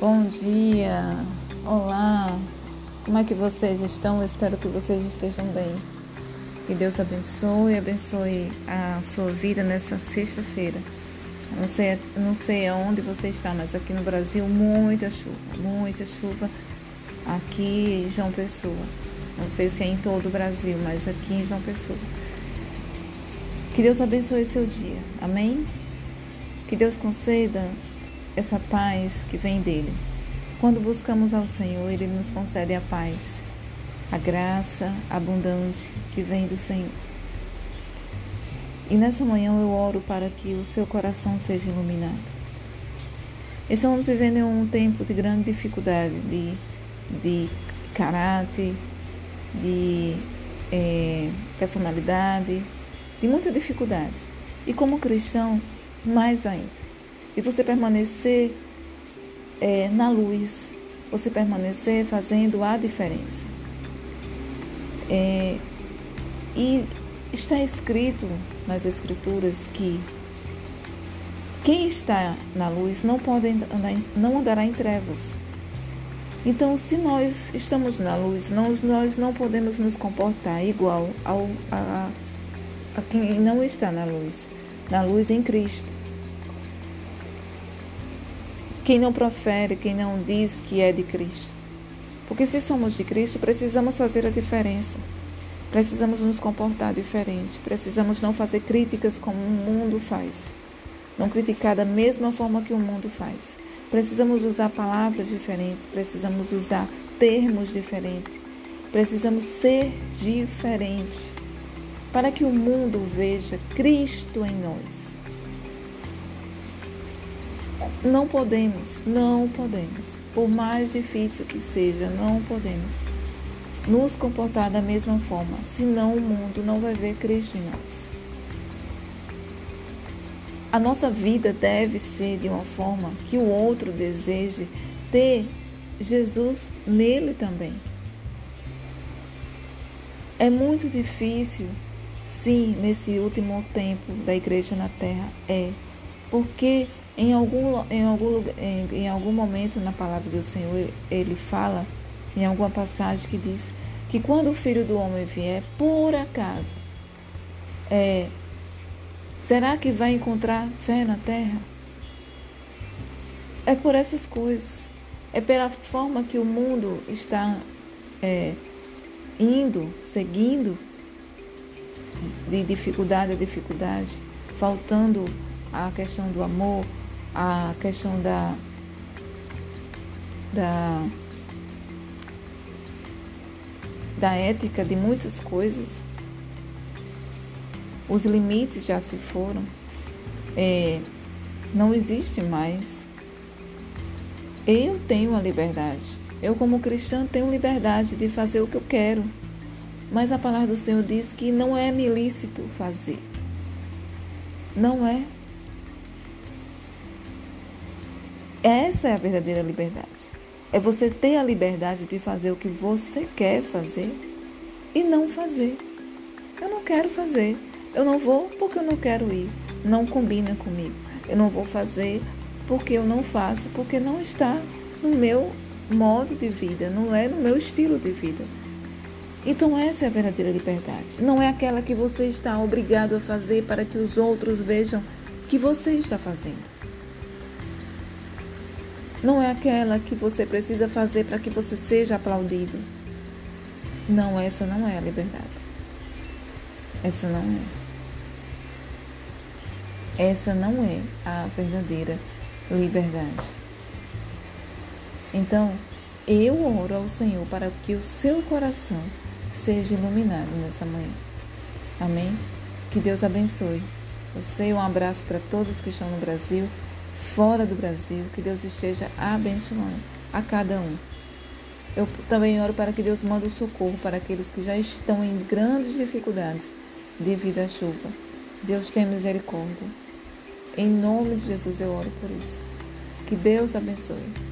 Bom dia, olá, como é que vocês estão? Eu espero que vocês estejam bem. Que Deus abençoe, abençoe a sua vida nessa sexta-feira. Não sei, não sei aonde você está, mas aqui no Brasil muita chuva, muita chuva aqui em João Pessoa. Não sei se é em todo o Brasil, mas aqui em João Pessoa. Que Deus abençoe seu dia. Amém? Que Deus conceda essa paz que vem dele. Quando buscamos ao Senhor, ele nos concede a paz, a graça abundante que vem do Senhor. E nessa manhã eu oro para que o seu coração seja iluminado. Estamos vivendo em um tempo de grande dificuldade, de, de caráter, de é, personalidade, de muita dificuldade. E como cristão, mais ainda e você permanecer é, na luz, você permanecer fazendo a diferença. É, e está escrito nas Escrituras que quem está na luz não pode andar, não andará em trevas. Então, se nós estamos na luz, nós, nós não podemos nos comportar igual ao, a, a quem não está na luz, na luz em Cristo. Quem não profere, quem não diz que é de Cristo. Porque se somos de Cristo, precisamos fazer a diferença. Precisamos nos comportar diferente. Precisamos não fazer críticas como o mundo faz. Não criticar da mesma forma que o mundo faz. Precisamos usar palavras diferentes. Precisamos usar termos diferentes. Precisamos ser diferentes para que o mundo veja Cristo em nós. Não podemos, não podemos, por mais difícil que seja, não podemos nos comportar da mesma forma, senão o mundo não vai ver Cristo em nós. A nossa vida deve ser de uma forma que o outro deseje ter Jesus nele também. É muito difícil, sim, nesse último tempo da igreja na terra, é, porque em algum, em, algum, em, em algum momento na palavra do Senhor, ele fala, em alguma passagem, que diz que quando o filho do homem vier, por acaso, é, será que vai encontrar fé na terra? É por essas coisas. É pela forma que o mundo está é, indo, seguindo, de dificuldade a dificuldade, faltando a questão do amor, a questão da, da, da ética de muitas coisas. Os limites já se foram, é, não existe mais. Eu tenho a liberdade. Eu, como cristã, tenho liberdade de fazer o que eu quero. Mas a palavra do Senhor diz que não é me lícito fazer. Não é. Essa é a verdadeira liberdade. É você ter a liberdade de fazer o que você quer fazer e não fazer. Eu não quero fazer. Eu não vou porque eu não quero ir. Não combina comigo. Eu não vou fazer porque eu não faço, porque não está no meu modo de vida, não é no meu estilo de vida. Então essa é a verdadeira liberdade. Não é aquela que você está obrigado a fazer para que os outros vejam que você está fazendo. Não é aquela que você precisa fazer para que você seja aplaudido. Não, essa não é a liberdade. Essa não é. Essa não é a verdadeira liberdade. Então, eu oro ao Senhor para que o seu coração seja iluminado nessa manhã. Amém? Que Deus abençoe. Você, um abraço para todos que estão no Brasil fora do Brasil, que Deus esteja abençoando a cada um. Eu também oro para que Deus mande o socorro para aqueles que já estão em grandes dificuldades devido à chuva. Deus tem misericórdia. Em nome de Jesus eu oro por isso. Que Deus abençoe.